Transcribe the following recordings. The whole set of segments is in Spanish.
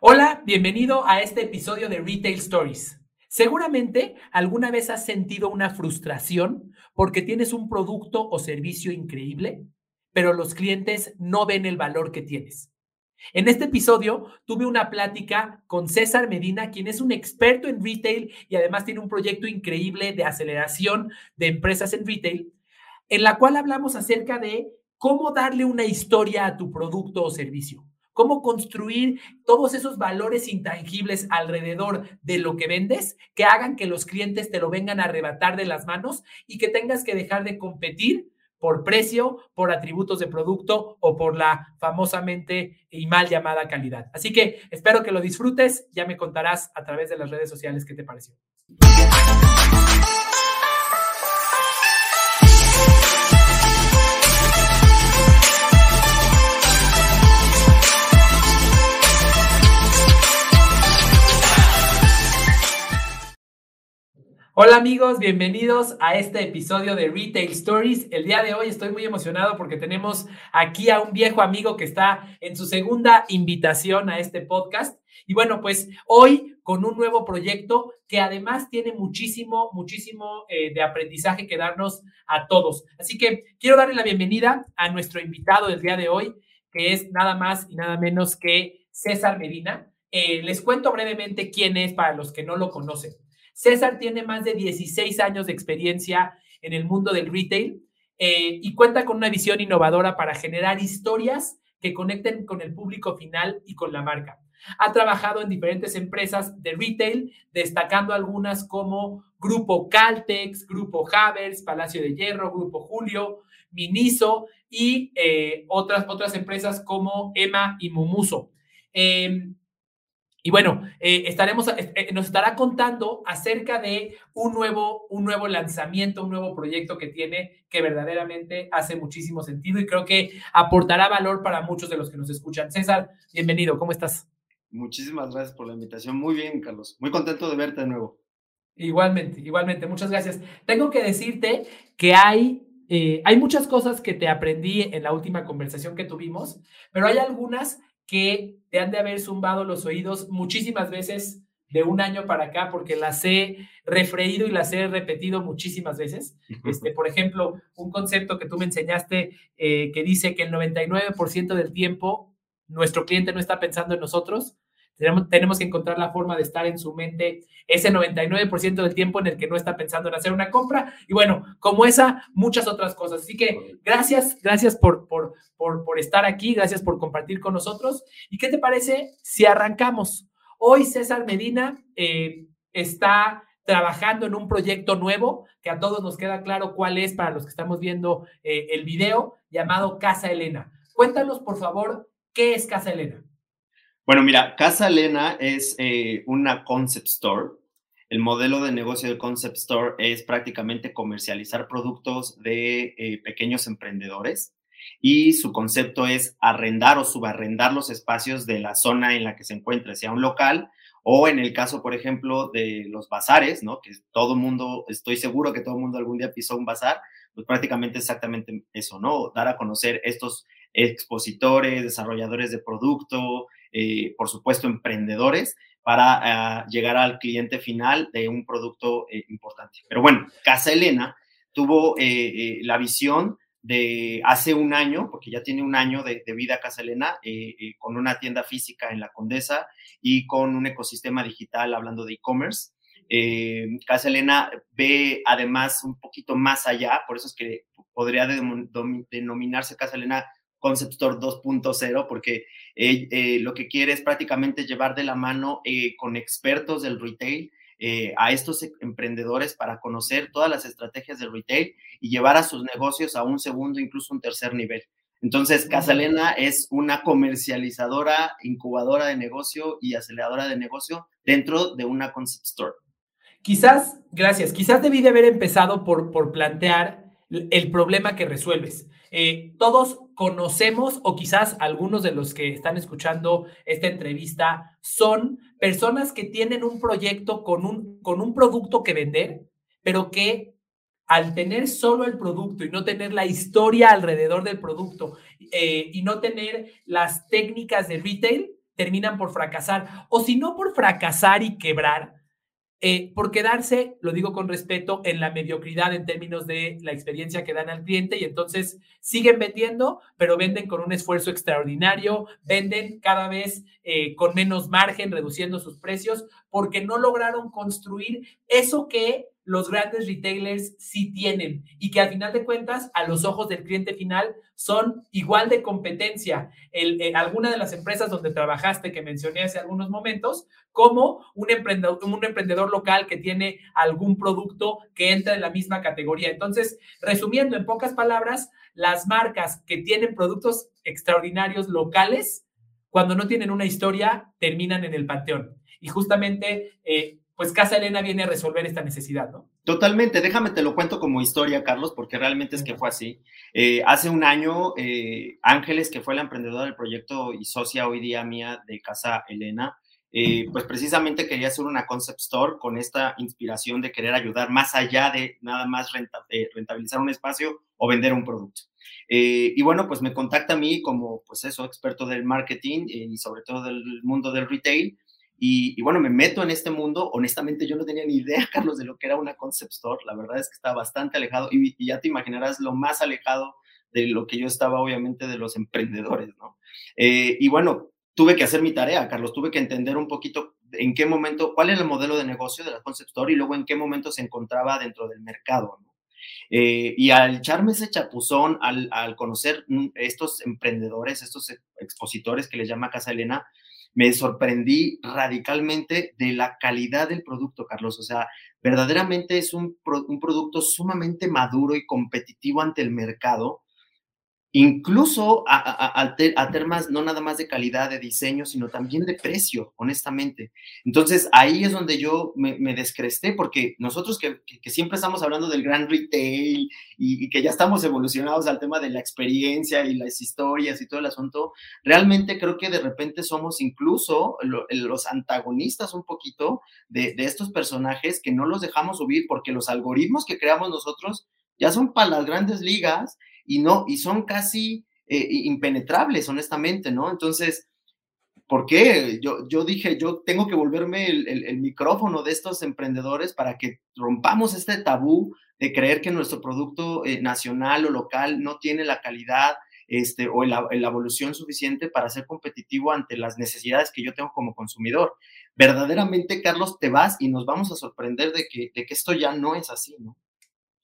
Hola, bienvenido a este episodio de Retail Stories. Seguramente alguna vez has sentido una frustración porque tienes un producto o servicio increíble, pero los clientes no ven el valor que tienes. En este episodio tuve una plática con César Medina, quien es un experto en retail y además tiene un proyecto increíble de aceleración de empresas en retail, en la cual hablamos acerca de cómo darle una historia a tu producto o servicio cómo construir todos esos valores intangibles alrededor de lo que vendes que hagan que los clientes te lo vengan a arrebatar de las manos y que tengas que dejar de competir por precio, por atributos de producto o por la famosamente y mal llamada calidad. Así que espero que lo disfrutes, ya me contarás a través de las redes sociales qué te pareció. Hola amigos, bienvenidos a este episodio de Retail Stories. El día de hoy estoy muy emocionado porque tenemos aquí a un viejo amigo que está en su segunda invitación a este podcast. Y bueno, pues hoy con un nuevo proyecto que además tiene muchísimo, muchísimo eh, de aprendizaje que darnos a todos. Así que quiero darle la bienvenida a nuestro invitado del día de hoy, que es nada más y nada menos que César Medina. Eh, les cuento brevemente quién es para los que no lo conocen. César tiene más de 16 años de experiencia en el mundo del retail eh, y cuenta con una visión innovadora para generar historias que conecten con el público final y con la marca. Ha trabajado en diferentes empresas de retail, destacando algunas como Grupo Caltex, Grupo Havers, Palacio de Hierro, Grupo Julio, Miniso y eh, otras, otras empresas como Emma y Mumuso. Em, y bueno, eh, estaremos, eh, eh, nos estará contando acerca de un nuevo, un nuevo lanzamiento, un nuevo proyecto que tiene que verdaderamente hace muchísimo sentido y creo que aportará valor para muchos de los que nos escuchan. César, bienvenido, ¿cómo estás? Muchísimas gracias por la invitación. Muy bien, Carlos. Muy contento de verte de nuevo. Igualmente, igualmente. Muchas gracias. Tengo que decirte que hay, hay muchas cosas que te aprendí en la última conversación que tuvimos, pero hay algunas que te han de haber zumbado los oídos muchísimas veces de un año para acá, porque las he refreído y las he repetido muchísimas veces. Este, por ejemplo, un concepto que tú me enseñaste eh, que dice que el 99% del tiempo nuestro cliente no está pensando en nosotros, tenemos, que encontrar la forma de estar en su mente ese 99% del tiempo en el que no está pensando en hacer una compra. Y bueno, como esa, muchas otras cosas. Así que gracias, gracias por, por, por, estar aquí, gracias por compartir con nosotros. ¿Y qué te parece si arrancamos? Hoy César Medina eh, está trabajando en un proyecto nuevo que a todos nos queda claro cuál es para los que estamos viendo eh, el video llamado Casa Elena. Cuéntanos, por favor, ¿qué es Casa Elena? Bueno, mira, Casa Elena es eh, una concept store. El modelo de negocio del concept store es prácticamente comercializar productos de eh, pequeños emprendedores y su concepto es arrendar o subarrendar los espacios de la zona en la que se encuentre, sea un local o en el caso, por ejemplo, de los bazares, ¿no? Que todo mundo, estoy seguro que todo mundo algún día pisó un bazar, pues prácticamente exactamente eso, ¿no? Dar a conocer estos expositores, desarrolladores de producto, eh, por supuesto, emprendedores para ah, llegar al cliente final de un producto eh, importante. Pero bueno, Casa Elena tuvo eh, la visión de hace un año, porque ya tiene un año de, vida Casa Elena, con una tienda física en la Condesa y con un ecosistema digital hablando de e-commerce. Casa Elena ve además un poquito más allá, por eso es que podría denominarse Casa Elena Concept Store 2.0, porque eh, eh, lo que quiere es prácticamente llevar de la mano eh, con expertos del retail a estos e, emprendedores para conocer todas las estrategias del retail y llevar a sus negocios a un segundo, incluso un tercer nivel. Entonces, Casalena es una comercializadora, incubadora de negocio y aceleradora de negocio dentro de una concept store. Quizás, gracias, quizás debí de haber empezado por, por plantear el problema que resuelves. Eh, todos conocemos, o quizás algunos de los que están escuchando esta entrevista, son personas que tienen un proyecto con un, con un producto que vender, pero que al tener solo el producto y no tener la historia alrededor del producto eh, y no tener las técnicas de retail, terminan por fracasar. O si no por fracasar y quebrar, eh, por quedarse, lo digo con respeto, en la mediocridad en términos de la experiencia que dan al cliente y entonces siguen vendiendo, pero venden con un esfuerzo extraordinario, venden cada vez eh, con menos margen, reduciendo sus precios, porque no lograron construir eso que los grandes retailers sí tienen y que al final de cuentas, a los ojos del cliente final, son igual de competencia. El, eh, alguna de las empresas donde trabajaste, que mencioné hace algunos momentos, como un emprendedor, un emprendedor local que tiene algún producto que entra en la misma categoría. Entonces, resumiendo en pocas palabras, las marcas que tienen productos extraordinarios locales, cuando no tienen una historia, terminan en el panteón. Y justamente eh, pues Casa Elena viene a resolver esta necesidad, ¿no? Totalmente, déjame te lo cuento como historia, Carlos, porque realmente es que fue así. Eh, hace un año, eh, Ángeles, que fue la emprendedora del proyecto y socia hoy día mía de Casa Elena, eh, pues precisamente quería hacer una concept store con esta inspiración de querer ayudar más allá de nada más rentabilizar un espacio o vender un producto. y bueno, pues me contacta a mí como, pues eso, experto del marketing y sobre todo del mundo del retail y, bueno, me meto en este mundo. Honestamente, yo no tenía ni idea, Carlos, de lo que era una concept store. La verdad es que estaba bastante alejado y, ya te imaginarás lo más alejado de lo que yo estaba, obviamente, de los emprendedores, ¿no? Eh, y bueno, tuve que hacer mi tarea, Carlos. Tuve que entender un poquito en qué momento, cuál era el modelo de negocio de la concept store y luego en qué momento se encontraba dentro del mercado, ¿no? Eh, y al echarme ese chapuzón, al, al, conocer estos emprendedores, estos expositores que les llama Casa Elena, me sorprendí radicalmente de la calidad del producto, Carlos. O sea, verdaderamente es un, un producto sumamente maduro y competitivo ante el mercado incluso a, a, temas no nada más de calidad de diseño, sino también de precio, honestamente. Entonces ahí es donde yo me, me descresté, porque nosotros que, siempre estamos hablando del gran retail y, que ya estamos evolucionados al tema de la experiencia y las historias y todo el asunto, realmente creo que de repente somos incluso los antagonistas un poquito de, de estos personajes que no los dejamos subir porque los algoritmos que creamos nosotros ya son para las grandes ligas y no, y son casi eh, impenetrables, honestamente, ¿no? Entonces, ¿por qué? Yo, yo dije, yo tengo que volverme el, micrófono de estos emprendedores para que rompamos este tabú de creer que nuestro producto eh, nacional o local no tiene la calidad este, o la, la, evolución suficiente para ser competitivo ante las necesidades que yo tengo como consumidor. Verdaderamente, Carlos, te vas y nos vamos a sorprender de que, de que esto ya no es así, ¿no?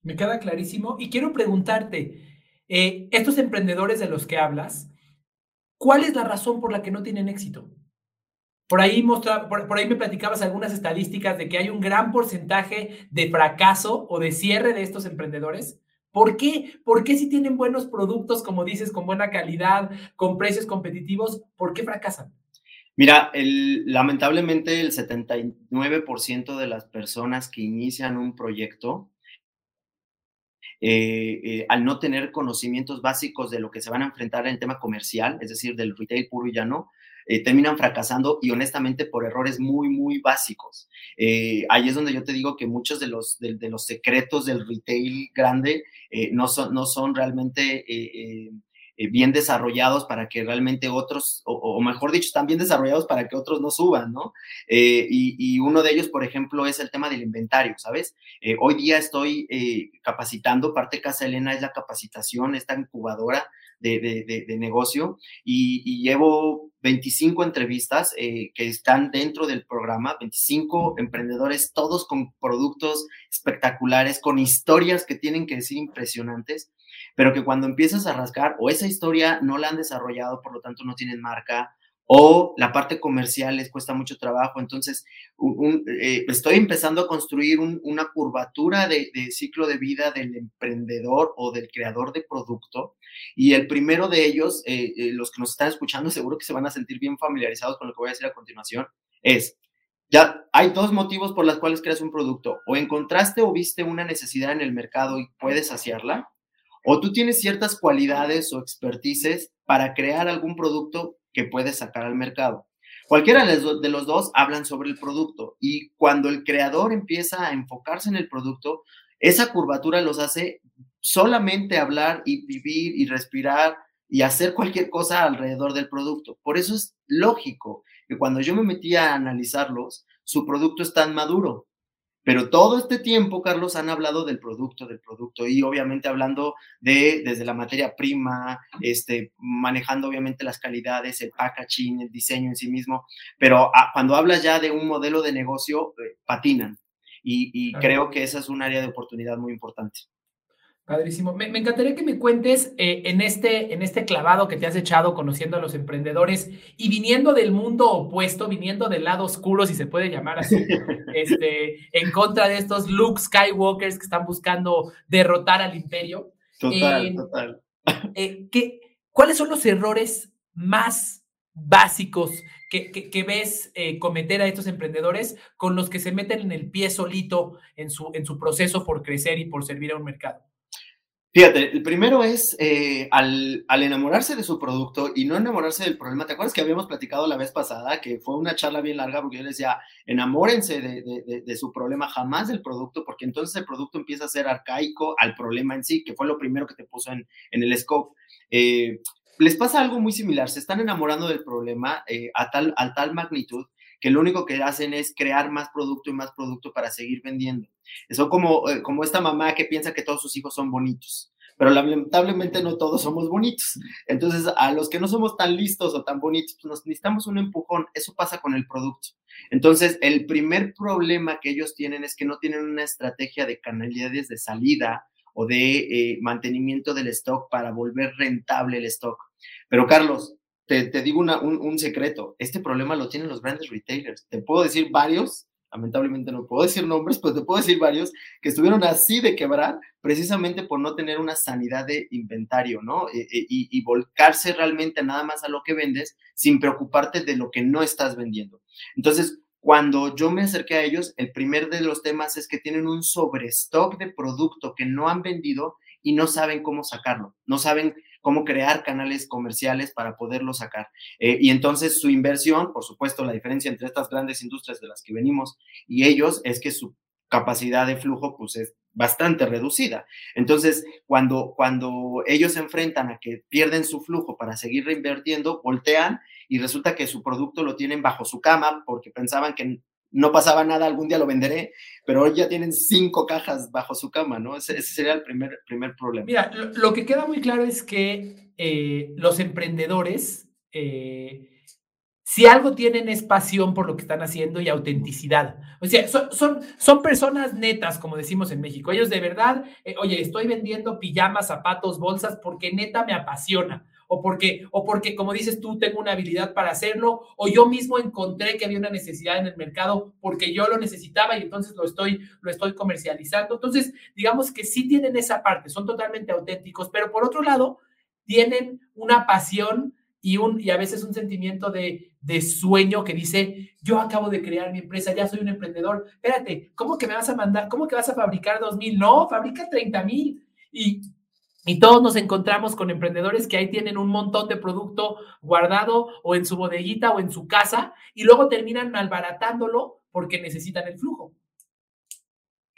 Me queda clarísimo. Y quiero preguntarte, eh, estos emprendedores de los que hablas, ¿cuál es la razón por la que no tienen éxito? Por ahí, por, ahí me platicabas algunas estadísticas de que hay un gran porcentaje de fracaso o de cierre de estos emprendedores. ¿Por qué? ¿Por qué si tienen buenos productos, como dices, con buena calidad, con precios competitivos, por qué fracasan? Mira, lamentablemente el 79% de las personas que inician un proyecto eh, eh, al no tener conocimientos básicos de lo que se van a enfrentar en el tema comercial, es decir, del retail puro y llano, eh, terminan fracasando y honestamente por errores muy, muy básicos. ahí es donde yo te digo que muchos de los, de, los secretos del retail grande no, son, no son realmente eh, bien desarrollados para que realmente otros, o, mejor dicho, están bien desarrollados para que otros no suban, ¿no? Eh, y, uno de ellos, por ejemplo, es el tema del inventario, ¿sabes? Eh, hoy día estoy capacitando, parte Casa Elena es la capacitación, esta incubadora de, negocio, y, llevo 25 entrevistas que están dentro del programa, 25 emprendedores, todos con productos espectaculares, con historias que tienen que decir impresionantes pero que cuando empiezas a rascar o esa historia no la han desarrollado, por lo tanto no tienen marca, o la parte comercial les cuesta mucho trabajo. Entonces, eh, estoy empezando a construir una curvatura de, ciclo de vida del emprendedor o del creador de producto. Y el primero de ellos, eh, eh, los que nos están escuchando, seguro que se van a sentir bien familiarizados con lo que voy a decir a continuación, es, ya hay dos motivos por los cuales creas un producto. O encontraste o viste una necesidad en el mercado y puedes saciarla, o tú tienes ciertas cualidades o expertices para crear algún producto que puedes sacar al mercado. Cualquiera de los dos hablan sobre el producto y cuando el creador empieza a enfocarse en el producto, esa curvatura los hace solamente hablar y vivir y respirar y hacer cualquier cosa alrededor del producto. Por eso es lógico que cuando yo me metí a analizarlos, su producto es tan maduro. Pero todo este tiempo, Carlos, han hablado del producto, del producto y obviamente hablando de desde la materia prima, este, manejando obviamente las calidades, el packaging, el diseño en sí mismo. Pero ah, cuando hablas ya de un modelo de negocio, eh, patinan. Y, creo que esa es un área de oportunidad muy importante. Padrísimo. Me, encantaría que me cuentes eh, en, este, en este clavado que te has echado conociendo a los emprendedores y viniendo del mundo opuesto, viniendo del lado oscuro, si se puede llamar así, este, en contra de estos Luke Skywalkers que están buscando derrotar al imperio. Total, eh, total. Eh, ¿Cuáles son los errores más básicos que, que, ves cometer a estos emprendedores con los que se meten en el pie solito en su, en su proceso por crecer y por servir a un mercado? Fíjate, el primero es eh, al, enamorarse de su producto y no enamorarse del problema. ¿Te acuerdas que habíamos platicado la vez pasada que fue una charla bien larga porque yo decía, enamórense de, su problema, jamás del producto, porque entonces el producto empieza a ser arcaico al problema en sí, que fue lo primero que te puso en, el scope. Eh, les pasa algo muy similar, se están enamorando del problema eh, a tal magnitud que lo único que hacen es crear más producto y más producto para seguir vendiendo. Eso como, eh, como esta mamá que piensa que todos sus hijos son bonitos, pero lamentablemente no todos somos bonitos. Entonces, a los que no somos tan listos o tan bonitos, pues nos necesitamos un empujón. Eso pasa con el producto. Entonces, el primer problema que ellos tienen es que no tienen una estrategia de canalidades de salida o de eh, mantenimiento del stock para volver rentable el stock. Pero Carlos, te, digo un, secreto, este problema lo tienen los grandes retailers. Te puedo decir varios, lamentablemente no puedo decir nombres, pero te puedo decir varios que estuvieron así de quebrar precisamente por no tener una sanidad de inventario, ¿no? E, e, y, y, volcarse realmente nada más a lo que vendes sin preocuparte de lo que no estás vendiendo. Entonces, cuando yo me acerqué a ellos, el primer de los temas es que tienen un sobrestock de producto que no han vendido y no saben cómo sacarlo, no saben cómo crear canales comerciales para poderlo sacar. Eh, y entonces su inversión, por supuesto, la diferencia entre estas grandes industrias de las que venimos y ellos es que su capacidad de flujo pues es bastante reducida. Entonces, cuando, cuando ellos se enfrentan a que pierden su flujo para seguir reinvirtiendo, voltean y resulta que su producto lo tienen bajo su cama porque pensaban que no pasaba nada, algún día lo venderé, pero hoy ya tienen cinco cajas bajo su cama, ¿no? Ese, sería el primer, primer problema. Mira, lo, que queda muy claro es que eh, los emprendedores, eh, si algo tienen es pasión por lo que están haciendo y autenticidad. O sea, son, son, personas netas, como decimos en México. Ellos de verdad, eh, oye, estoy vendiendo pijamas, zapatos, bolsas porque neta me apasiona o porque, o porque, como dices tú, tengo una habilidad para hacerlo, o yo mismo encontré que había una necesidad en el mercado porque yo lo necesitaba y entonces lo estoy, lo estoy comercializando. Entonces, digamos que sí tienen esa parte, son totalmente auténticos, pero por otro lado, tienen una pasión y, un, y a veces un sentimiento de, de sueño que dice, yo acabo de crear mi empresa, ya soy un emprendedor, espérate, ¿cómo que me vas a mandar, cómo que vas a fabricar dos mil? No, fabrica 30 mil. Y y todos nos encontramos con emprendedores que ahí tienen un montón de producto guardado o en su bodeguita o en su casa y luego terminan malbaratándolo porque necesitan el flujo.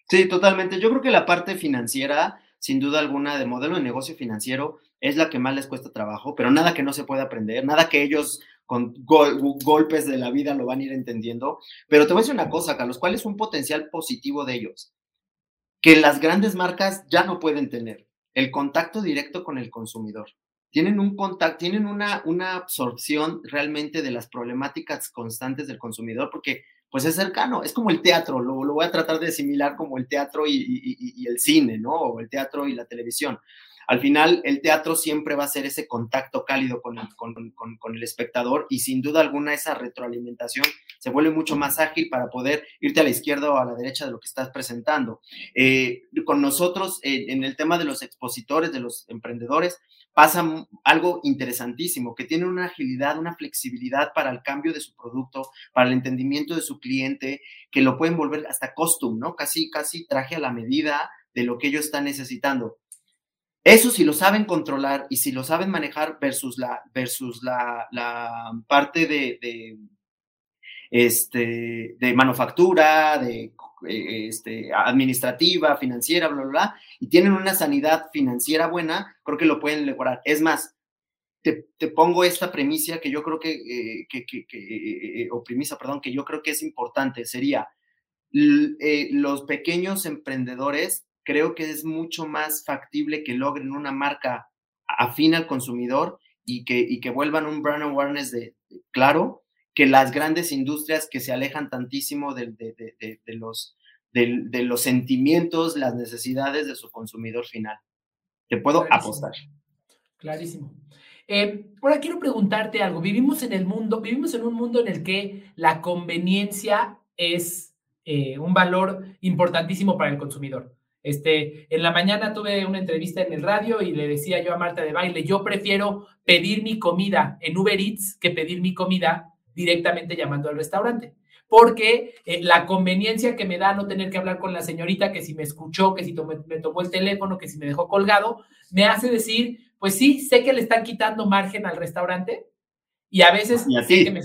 Sí, totalmente. Yo creo que la parte financiera, sin duda alguna, de modelo de negocio financiero es la que más les cuesta trabajo, pero nada que no se pueda aprender, nada que ellos con golpes de la vida lo van a ir entendiendo. Pero te voy a decir una cosa, Carlos, ¿cuál es un potencial positivo de ellos? Que las grandes marcas ya no pueden tener el contacto directo con el consumidor. Tienen un contacto, tienen una, una absorción realmente de las problemáticas constantes del consumidor porque pues es cercano, es como el teatro, lo, voy a tratar de asimilar como el teatro y, y, el cine, ¿no? O el teatro y la televisión. Al final, el teatro siempre va a ser ese contacto cálido con el, espectador y sin duda alguna esa retroalimentación se vuelve mucho más ágil para poder irte a la izquierda o a la derecha de lo que estás presentando. Eh, con nosotros, eh, en el tema de los expositores, de los emprendedores, pasa algo interesantísimo, que tienen una agilidad, una flexibilidad para el cambio de su producto, para el entendimiento de su cliente, que lo pueden volver hasta costume, ¿no? Casi, casi traje a la medida de lo que ellos están necesitando. Eso si lo saben controlar y si lo saben manejar versus la, versus la, parte de, este, de manufactura, de eh, este, administrativa, financiera, bla, bla, bla, y tienen una sanidad financiera buena, creo que lo pueden lograr. Es más, te, pongo esta premisa que yo creo que, eh, que, eh, o premisa, perdón, que yo creo que es importante, sería los pequeños emprendedores, creo que es mucho más factible que logren una marca afín al consumidor y que, y que vuelvan un brand awareness de, claro que las grandes industrias que se alejan tantísimo de, de los, de, los sentimientos, las necesidades de su consumidor final. Te puedo apostar. Clarísimo. Eh, ahora quiero preguntarte algo. Vivimos en el mundo, vivimos en un mundo en el que la conveniencia es eh, un valor importantísimo para el consumidor. Este, en la mañana tuve una entrevista en el radio y le decía yo a Marta de Baile, yo prefiero pedir mi comida en Uber Eats que pedir mi comida directamente llamando al restaurante porque eh, la conveniencia que me da no tener que hablar con la señorita, que si me escuchó, que si me tomó el teléfono, que si me dejó colgado, me hace decir, pues sí, sé que le están quitando margen al restaurante y a veces, sé que, me,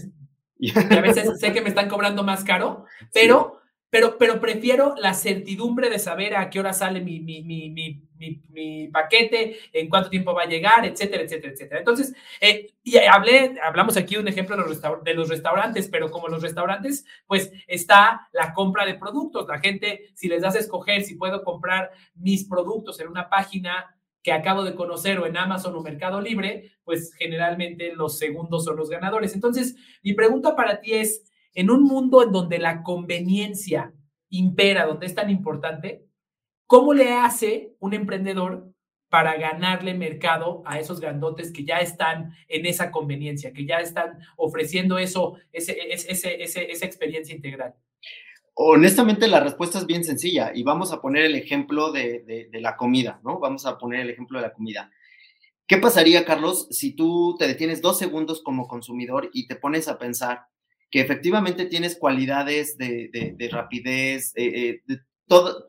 a veces sé que me están cobrando más caro, pero pero, pero prefiero la certidumbre de saber a qué hora sale mi, mi, mi, mi, paquete, en cuánto tiempo va a llegar, etcétera, etcétera, etcétera. Entonces, eh, y hablé, hablamos aquí de un ejemplo de los, de los restaurantes, pero como los restaurantes, pues está la compra de productos. La gente, si les das a escoger si puedo comprar mis productos en una página que acabo de conocer o en Amazon o Mercado Libre, pues generalmente los segundos son los ganadores. Entonces, mi pregunta para ti es, en un mundo en donde la conveniencia impera, donde es tan importante, ¿cómo le hace un emprendedor para ganarle mercado a esos grandotes que ya están en esa conveniencia, que ya están ofreciendo eso, ese, esa experiencia integral? Honestamente, la respuesta es bien sencilla y vamos a poner el ejemplo de, de, la comida, ¿no? Vamos a poner el ejemplo de la comida. ¿Qué pasaría, Carlos, si tú te detienes dos segundos como consumidor y te pones a pensar que efectivamente tienes cualidades de, rapidez, eh, eh, de todo,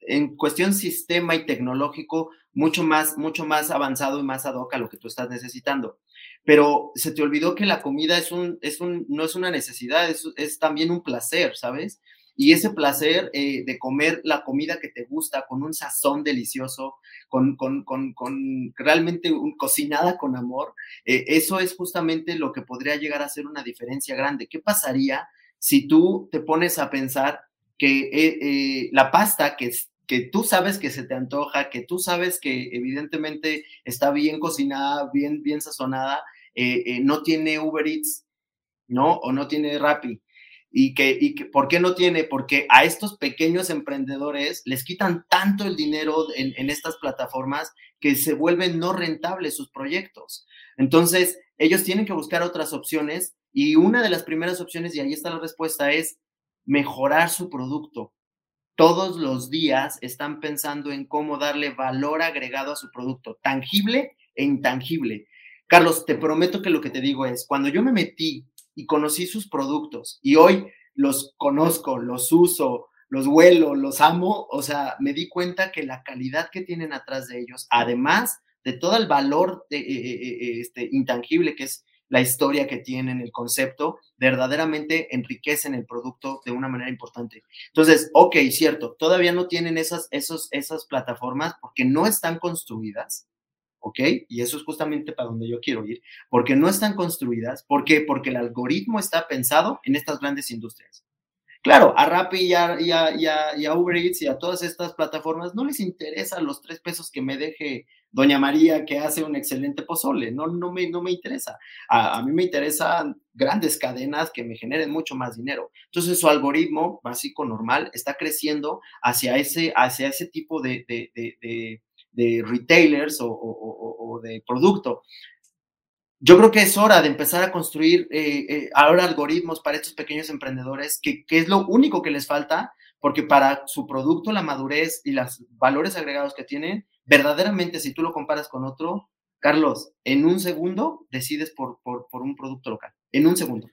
en cuestión sistema y tecnológico, mucho más, mucho más avanzado y más ad hoc a lo que tú estás necesitando. Pero se te olvidó que la comida es un, es un, no es una necesidad, es, es también un placer, ¿sabes? y ese placer eh, de comer la comida que te gusta con un sazón delicioso, con, con, con, con realmente un, cocinada con amor, eh, eso es justamente lo que podría llegar a ser una diferencia grande. ¿Qué pasaría si tú te pones a pensar que eh, la pasta que, que tú sabes que se te antoja, que tú sabes que evidentemente está bien cocinada, bien, bien sazonada, no tiene Uber Eats, ¿no? O no tiene Rappi y que, y que, ¿por qué no tiene? Porque a estos pequeños emprendedores les quitan tanto el dinero en, en, estas plataformas que se vuelven no rentables sus proyectos. Entonces, ellos tienen que buscar otras opciones y una de las primeras opciones, y ahí está la respuesta, es mejorar su producto. Todos los días están pensando en cómo darle valor agregado a su producto, tangible e intangible. Carlos, te prometo que lo que te digo es, cuando yo me metí y conocí sus productos y hoy los conozco, los uso, los huelo, los amo, o sea, me di cuenta que la calidad que tienen atrás de ellos, además de todo el valor de, eh, eh, eh, este, intangible que es la historia que tienen, el concepto, verdaderamente enriquecen el producto de una manera importante. Entonces, ok, cierto, todavía no tienen esas, esos, esas plataformas porque no están construidas, ¿ok? Y eso es justamente para donde yo quiero ir, porque no están construidas. ¿Por qué? Porque el algoritmo está pensado en estas grandes industrias. Claro, a Rappi y a, y, a, Uber Eats y a todas estas plataformas no les interesa los tres pesos que me deje Doña María que hace un excelente pozole, no, no, me, no me interesa. A, mí me interesan grandes cadenas que me generen mucho más dinero. Entonces su algoritmo básico, normal, está creciendo hacia ese, hacia ese tipo de de retailers o, de producto. Yo creo que es hora de empezar a construir eh, eh, ahora algoritmos para estos pequeños emprendedores, que, es lo único que les falta, porque para su producto, la madurez y los valores agregados que tienen, verdaderamente, si tú lo comparas con otro, Carlos, en un segundo decides por, por, un producto local. En un segundo.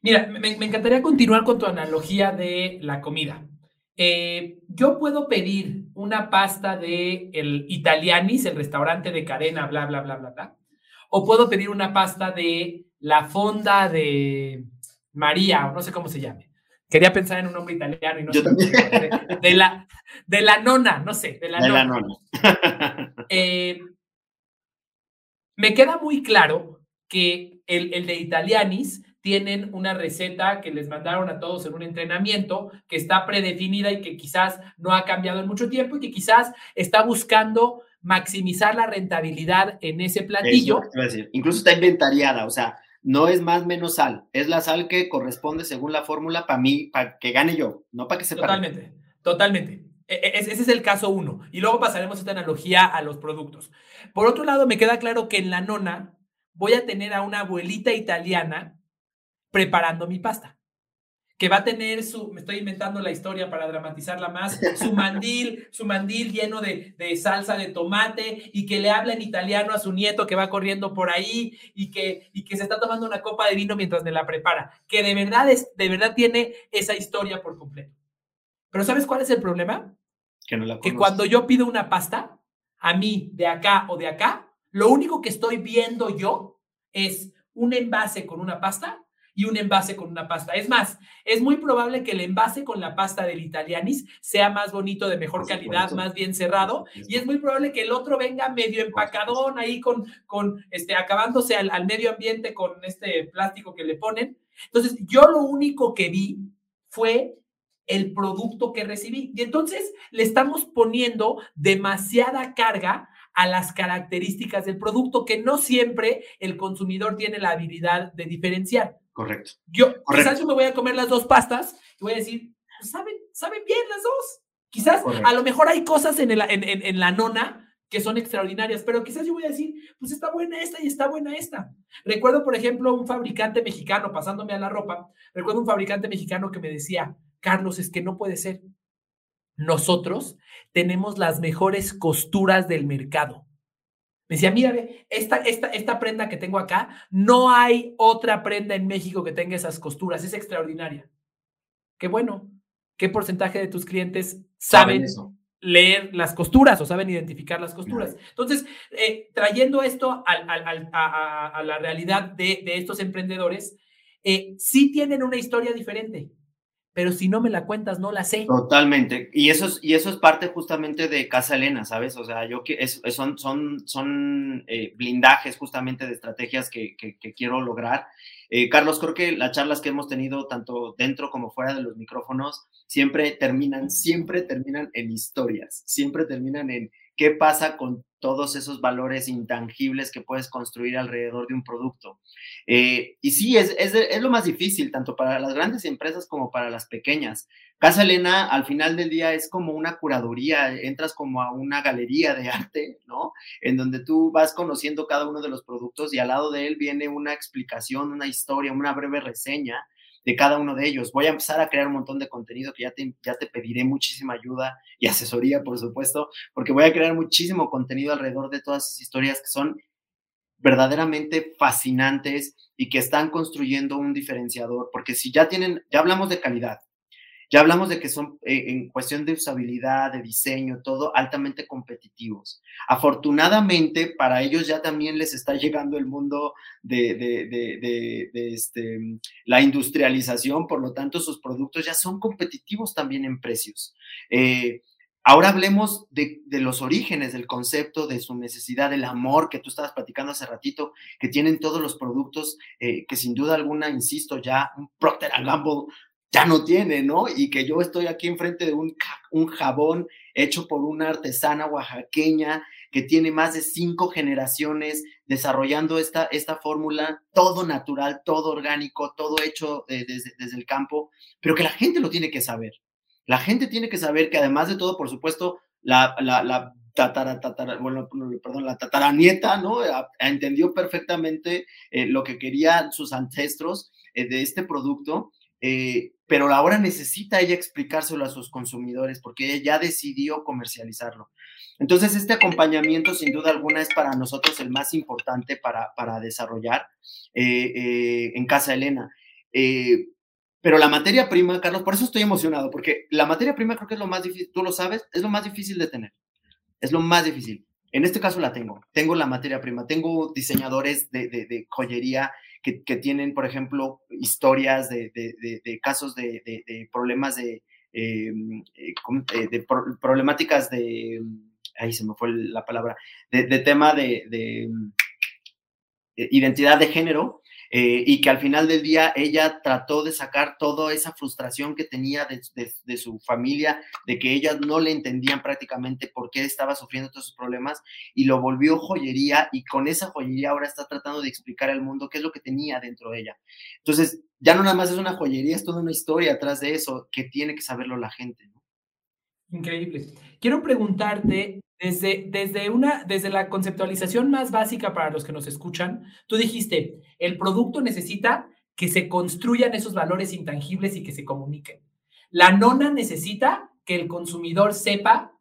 Mira, me, me, encantaría continuar con tu analogía de la comida. Eh, yo puedo pedir una pasta de el Italianis, el restaurante de cadena, bla, bla, bla, bla, bla. O puedo pedir una pasta de la fonda de María, o no sé cómo se llame. Quería pensar en un nombre italiano y no sé. De, la, de la nona, no sé, de la nona. eh, Me queda muy claro que el, el de Italianis tienen una receta que les mandaron a todos en un entrenamiento que está predefinida y que quizás no ha cambiado en mucho tiempo y que quizás está buscando maximizar la rentabilidad en ese platillo. Incluso está inventariada, o sea, no es más menos sal, es la sal que corresponde según la fórmula para mí, para que gane yo, no para que se Totalmente, totalmente. E, e, ese es el caso uno. Y luego pasaremos esta analogía a los productos. Por otro lado, me queda claro que en la nona voy a tener a una abuelita italiana preparando mi pasta. Que va a tener su, me estoy inventando la historia para dramatizarla más, su mandil, su mandil lleno de, salsa de tomate y que le habla en italiano a su nieto que va corriendo por ahí y que, y que se está tomando una copa de vino mientras me la prepara. Que de verdad, es, de verdad tiene esa historia por completo. Pero ¿sabes cuál es el problema? Que, no la que cuando yo pido una pasta, a mí, de acá o de acá, lo único que estoy viendo yo es un envase con una pasta y un envase con una pasta. Es más, es muy probable que el envase con la pasta del Italianis sea más bonito, de mejor calidad, más bien cerrado, y es muy probable que el otro venga medio empacadón ahí con, con este, acabándose al, al medio ambiente con este plástico que le ponen. Entonces, yo lo único que vi fue el producto que recibí. Y entonces le estamos poniendo demasiada carga a las características del producto que no siempre el consumidor tiene la habilidad de diferenciar. Correcto. Yo quizás yo me voy a comer las dos pastas y voy a decir, pues, saben, saben bien las dos. Quizás a lo mejor hay cosas en, el, en, en, la nona que son extraordinarias, pero quizás yo voy a decir, pues está buena esta y está buena esta. Recuerdo, por ejemplo, un fabricante mexicano, pasándome a la ropa, recuerdo un fabricante mexicano que me decía, Carlos, es que no puede ser. Nosotros tenemos las mejores costuras del mercado. Me decía, mira, esta, esta, esta prenda que tengo acá, no hay otra prenda en México que tenga esas costuras, es extraordinaria. Qué bueno. ¿Qué porcentaje de tus clientes saben, leer las costuras o saben identificar las costuras? Entonces, eh, trayendo esto a, la realidad de, estos emprendedores, eh, sí tienen una historia diferente pero si no me la cuentas, no la sé. Totalmente. Y eso es, y eso es parte justamente de Casa Elena, ¿sabes? O sea, yo es, son, son, son eh, blindajes justamente de estrategias que, que, quiero lograr. Eh, Carlos, creo que las charlas que hemos tenido, tanto dentro como fuera de los micrófonos, siempre terminan, siempre terminan en historias, siempre terminan en qué pasa con todos esos valores intangibles que puedes construir alrededor de un producto. Eh, y sí, es, es, es, lo más difícil, tanto para las grandes empresas como para las pequeñas. Casa Elena, al final del día, es como una curaduría, entras como a una galería de arte, ¿no? En donde tú vas conociendo cada uno de los productos y al lado de él viene una explicación, una historia, una breve reseña de cada uno de ellos. Voy a empezar a crear un montón de contenido que ya te, ya te pediré muchísima ayuda y asesoría, por supuesto, porque voy a crear muchísimo contenido alrededor de todas esas historias que son verdaderamente fascinantes y que están construyendo un diferenciador, porque si ya tienen, ya hablamos de calidad, ya hablamos de que son eh, en cuestión de usabilidad, de diseño, todo altamente competitivos. Afortunadamente, para ellos ya también les está llegando el mundo de, de, este, la industrialización, por lo tanto, sus productos ya son competitivos también en precios. Eh, ahora hablemos de, los orígenes del concepto, de su necesidad, del amor que tú estabas platicando hace ratito, que tienen todos los productos, eh, que sin duda alguna, insisto, ya un Procter Gamble ya no tiene, ¿no? Y que yo estoy aquí enfrente de un, un jabón hecho por una artesana oaxaqueña que tiene más de cinco generaciones desarrollando esta, esta fórmula, todo natural, todo orgánico, todo hecho eh, desde, desde, el campo, pero que la gente lo tiene que saber. La gente tiene que saber que además de todo, por supuesto, la, la, tatara, tatara, bueno, perdón, la tataranieta, ¿no? entendió perfectamente eh, lo que querían sus ancestros eh, de este producto eh, pero ahora necesita ella explicárselo a sus consumidores porque ella ya decidió comercializarlo. Entonces, este acompañamiento, sin duda alguna, es para nosotros el más importante para, para desarrollar eh, eh, en Casa Elena. pero la materia prima, Carlos, por eso estoy emocionado, porque la materia prima creo que es lo más difícil, tú lo sabes, es lo más difícil de tener. Es lo más difícil. En este caso la tengo. Tengo la materia prima. Tengo diseñadores de, de, de joyería que, tienen, por ejemplo, historias de, casos de, problemas de, em, eh, de, problemáticas de, ahí se me fue la palabra, de, tema de, identidad de género eh, y que al final del día ella trató de sacar toda esa frustración que tenía de, su familia, de que ellas no le entendían prácticamente por qué estaba sufriendo todos esos problemas y lo volvió joyería y con esa joyería ahora está tratando de explicar al mundo qué es lo que tenía dentro de ella. Entonces, ya no nada más es una joyería, es toda una historia atrás de eso que tiene que saberlo la gente. Increíble. Quiero preguntarte, desde, desde, una, desde la conceptualización más básica para los que nos escuchan, tú dijiste, el producto necesita que se construyan esos valores intangibles y que se comuniquen. La nona necesita que el consumidor sepa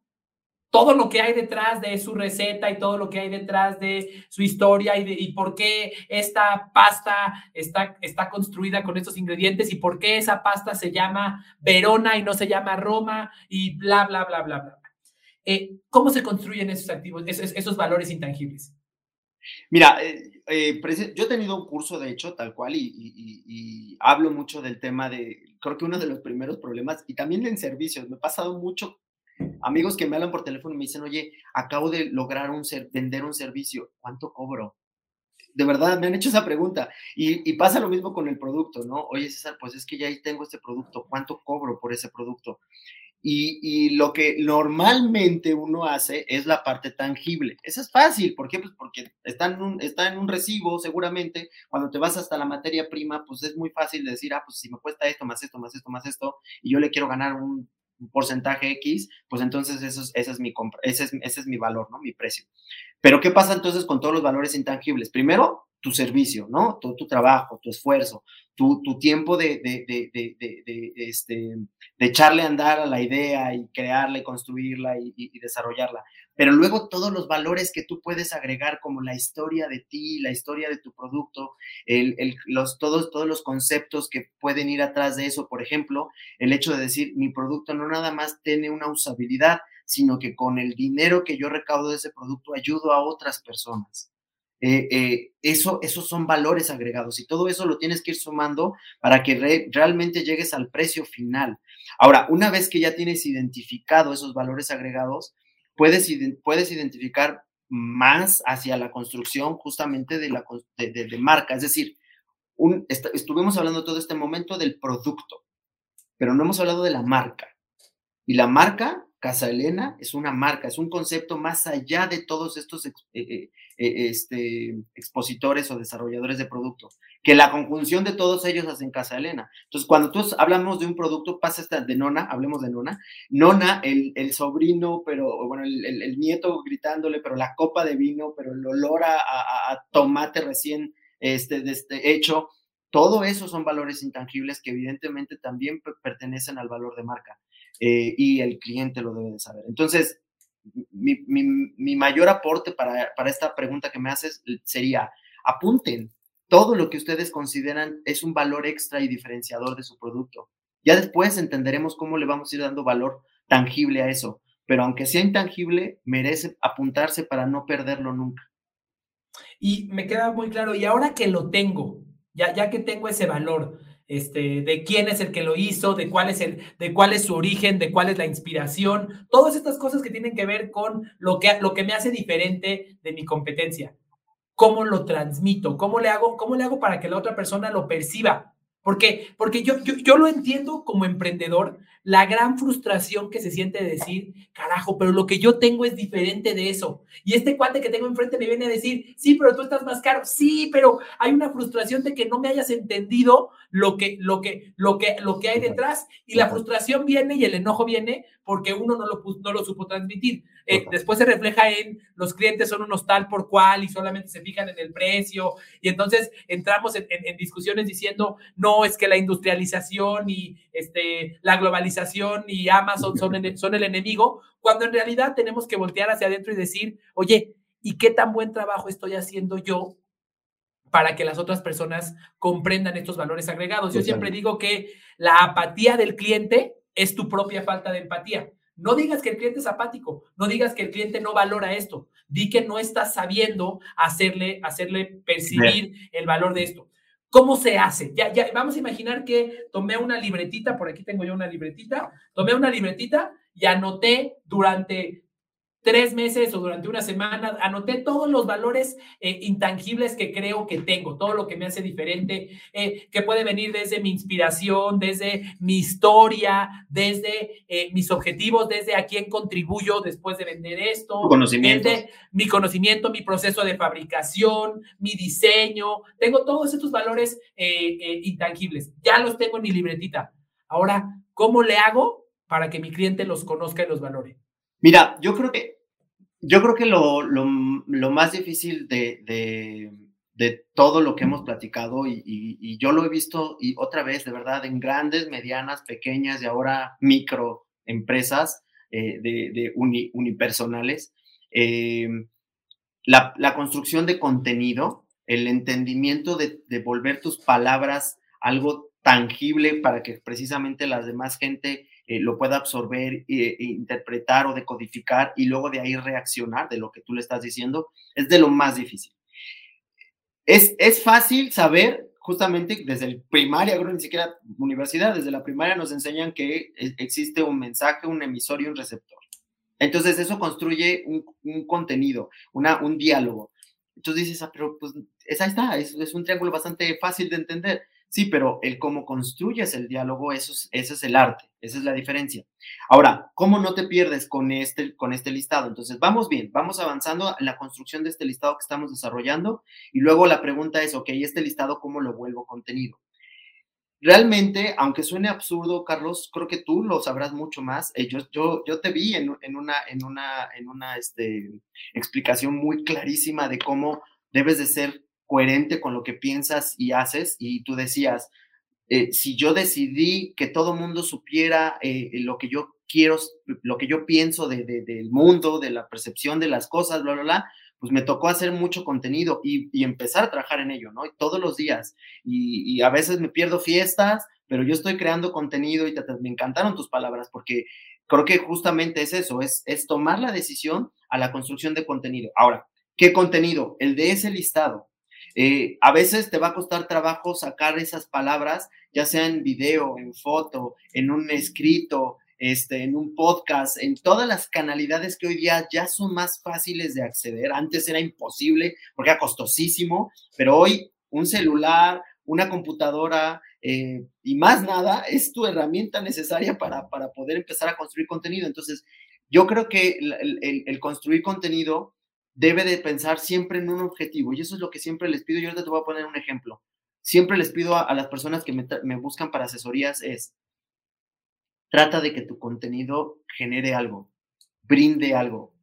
todo lo que hay detrás de su receta y todo lo que hay detrás de su historia y, de, y por qué esta pasta está, está construida con estos ingredientes y por qué esa pasta se llama Verona y no se llama Roma y bla, bla, bla, bla, bla. Eh, ¿Cómo se construyen esos activos, esos, valores intangibles? Mira, eh, eh, yo he tenido un curso, de hecho, tal cual, y, hablo mucho del tema de, creo que uno de los primeros problemas, y también en servicios, me ha pasado mucho amigos que me hablan por teléfono y me dicen, oye, acabo de lograr un vender un servicio, ¿cuánto cobro? De verdad, me han hecho esa pregunta. Y, y, pasa lo mismo con el producto, ¿no? Oye, César, pues es que ya ahí tengo este producto, ¿cuánto cobro por ese producto? Y, lo que normalmente uno hace es la parte tangible. Eso es fácil. ¿Por qué? Pues porque está en, un, está en un recibo, seguramente. Cuando te vas hasta la materia prima, pues es muy fácil decir, ah, pues si me cuesta esto, más esto, más esto, más esto, y yo le quiero ganar un, porcentaje X, pues entonces eso es, ese, es mi compra, ese, es, ese es mi valor, ¿no? Mi precio. Pero ¿qué pasa entonces con todos los valores intangibles? Primero, tu servicio, ¿no? Todo tu trabajo, tu esfuerzo, tu, tu tiempo de, de, de, de, este, de echarle a andar a la idea y crearla y construirla y, y, desarrollarla. Pero luego todos los valores que tú puedes agregar, como la historia de ti, la historia de tu producto, el, el, los, todos, todos los conceptos que pueden ir atrás de eso, por ejemplo, el hecho de decir, mi producto no nada más tiene una usabilidad, sino que con el dinero que yo recaudo de ese producto ayudo a otras personas. Eh, eh, eso, esos son valores agregados y todo eso lo tienes que ir sumando para que realmente llegues al precio final. Ahora, una vez que ya tienes identificado esos valores agregados, puedes, puedes identificar más hacia la construcción justamente de, la, de, marca. Es decir, estuvimos hablando todo este momento del producto, pero no hemos hablado de la marca. Y la marca Casa Elena es una marca, es un concepto más allá de todos estos eh, eh, eh, este, expositores o desarrolladores de producto, que la conjunción de todos ellos hacen Casa Elena. Entonces, cuando tú hablamos de un producto, pasa esta de Nona, hablemos de Nona, Nona, el, el sobrino, pero bueno, el, el, nieto gritándole, pero la copa de vino, pero el olor a, a, tomate recién este, este, hecho, todo eso son valores intangibles que evidentemente también pertenecen al valor de marca. Eh, y el cliente lo debe de saber. Entonces, mi, mi, mayor aporte para, para, esta pregunta que me haces sería, apunten todo lo que ustedes consideran es un valor extra y diferenciador de su producto. Ya después entenderemos cómo le vamos a ir dando valor tangible a eso, pero aunque sea intangible, merece apuntarse para no perderlo nunca. Y me queda muy claro, y ahora que lo tengo, ya, ya que tengo ese valor, este, de quién es el que lo hizo, de cuál es el, de cuál es su origen, de cuál es la inspiración, todas estas cosas que tienen que ver con lo que, lo que me hace diferente de mi competencia. ¿Cómo lo transmito? ¿Cómo le hago, cómo le hago para que la otra persona lo perciba? Porque, porque yo, yo, yo lo entiendo como emprendedor, la gran frustración que se siente de decir, carajo, pero lo que yo tengo es diferente de eso. Y este cuate que tengo enfrente me viene a decir, sí, pero tú estás más caro. Sí, pero hay una frustración de que no me hayas entendido lo que, lo que, lo que, lo que hay detrás. Y la frustración viene y el enojo viene porque uno no lo, no lo supo transmitir. Eh, después se refleja en los clientes son unos tal por cual y solamente se fijan en el precio. Y entonces entramos en, en discusiones diciendo, no, es que la industrialización y este, la globalización y Amazon son, son el enemigo, cuando en realidad tenemos que voltear hacia adentro y decir, oye, ¿y qué tan buen trabajo estoy haciendo yo para que las otras personas comprendan estos valores agregados? Yo siempre digo que la apatía del cliente es tu propia falta de empatía. No digas que el cliente es apático, no digas que el cliente no valora esto, di que no estás sabiendo hacerle, hacerle percibir el valor de esto. ¿Cómo se hace? Ya, ya, vamos a imaginar que tomé una libretita, por aquí tengo yo una libretita, tomé una libretita y anoté durante tres meses o durante una semana, anoté todos los valores eh, intangibles que creo que tengo, todo lo que me hace diferente, eh, que puede venir desde mi inspiración, desde mi historia, desde eh, mis objetivos, desde a quién contribuyo después de vender esto, desde mi conocimiento, mi proceso de fabricación, mi diseño. Tengo todos estos valores intangibles. Ya los tengo en mi libretita. Ahora, ¿cómo le hago para que mi cliente los conozca y los valore? Mira, yo creo que, yo creo que lo, lo, más difícil de, de, todo lo que hemos platicado, y, y, yo lo he visto, y otra vez, de verdad, en grandes, medianas, pequeñas y ahora micro empresas eh, de, de unipersonales, eh, la, la, construcción de contenido, el entendimiento de, de volver tus palabras algo tangible para que precisamente las demás gente eh, lo pueda absorber, e, interpretar o decodificar y luego de ahí reaccionar de lo que tú le estás diciendo, es de lo más difícil. Es, es fácil saber, justamente desde el primaria, creo ni siquiera universidad, desde la primaria nos enseñan que existe un mensaje, un emisor y un receptor. Entonces eso construye un, un contenido, una, un diálogo. Entonces dices, ah, pero pues esa está, es, es un triángulo bastante fácil de entender. Sí, pero el cómo construyes el diálogo, eso es, ese es el arte, esa es la diferencia. Ahora, ¿cómo no te pierdes con este, con este listado? Entonces, vamos bien, vamos avanzando en la construcción de este listado que estamos desarrollando y luego la pregunta es, ok, este listado, ¿cómo lo vuelvo contenido? Realmente, aunque suene absurdo, Carlos, creo que tú lo sabrás mucho más. Eh, yo, yo, yo te vi en, en, una, en una, en una este, explicación muy clarísima de cómo debes de ser coherente con lo que piensas y haces. Y tú decías, eh, si yo decidí que todo mundo supiera eh, lo que yo quiero, lo que yo pienso de, del mundo, de la percepción de las cosas, bla, bla, bla, pues me tocó hacer mucho contenido y, empezar a trabajar en ello, ¿no? Y todos los días. Y, y, a veces me pierdo fiestas, pero yo estoy creando contenido y te, me encantaron tus palabras porque creo que justamente es eso, es, es tomar la decisión a la construcción de contenido. Ahora, ¿qué contenido? El de ese listado. Eh, a veces te va a costar trabajo sacar esas palabras, ya sea en video, en foto, en un escrito, este, en un podcast, en todas las canalidades que hoy día ya son más fáciles de acceder. Antes era imposible porque era costosísimo, pero hoy un celular, una computadora eh, y más nada es tu herramienta necesaria para, para, poder empezar a construir contenido. Entonces, yo creo que el, construir contenido debe de pensar siempre en un objetivo. Y eso es lo que siempre les pido. Yo ahorita te voy a poner un ejemplo. Siempre les pido a, las personas que me, me, buscan para asesorías es, trata de que tu contenido genere algo, brinde algo.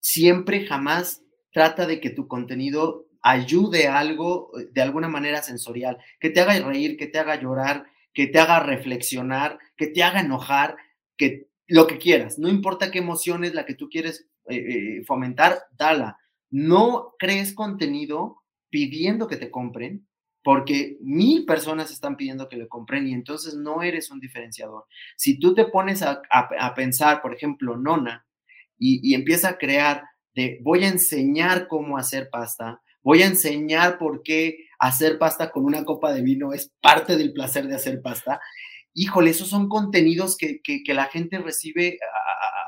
Siempre, jamás trata de que tu contenido ayude a algo eh, de alguna manera sensorial, que te haga reír, que te haga llorar, que te haga reflexionar, que te haga enojar, que lo que quieras, no importa qué emoción es la que tú quieres eh, eh, fomentar, dala. No crees contenido pidiendo que te compren, porque mil personas están pidiendo que le compren y entonces no eres un diferenciador. Si tú te pones a, a, pensar, por ejemplo, Nona, y, y empieza a crear de voy a enseñar cómo hacer pasta, voy a enseñar por qué hacer pasta con una copa de vino es parte del placer de hacer pasta. Híjole, esos son contenidos que, que, la gente recibe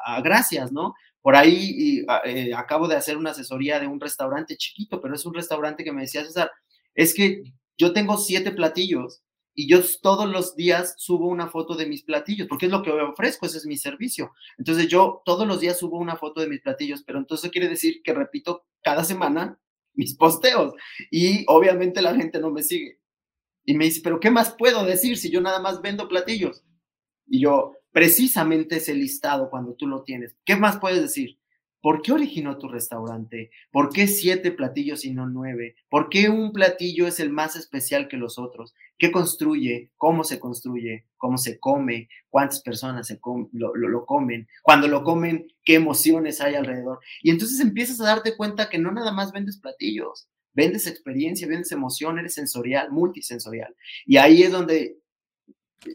a, gracias, ¿no? Por ahí eh, acabo de hacer una asesoría de un restaurante chiquito, pero es un restaurante que me decía César, es que yo tengo siete platillos y yo todos los días subo una foto de mis platillos, porque es lo que ofrezco, ese es mi servicio. Entonces yo todos los días subo una foto de mis platillos, pero entonces quiere decir que repito cada semana mis posteos y obviamente la gente no me sigue. Y me dice, pero ¿qué más puedo decir si yo nada más vendo platillos? Y yo, precisamente ese listado cuando tú lo tienes. ¿Qué más puedes decir? ¿Por qué originó tu restaurante? ¿Por qué siete platillos y no nueve? ¿Por qué un platillo es el más especial que los otros? ¿Qué construye? ¿Cómo se construye? ¿Cómo se come? ¿Cuántas personas lo, comen? Cuando lo comen, ¿qué emociones hay alrededor? Y entonces empiezas a darte cuenta que no nada más vendes platillos, vendes experiencia, vendes emoción, eres sensorial, multisensorial. Y ahí es donde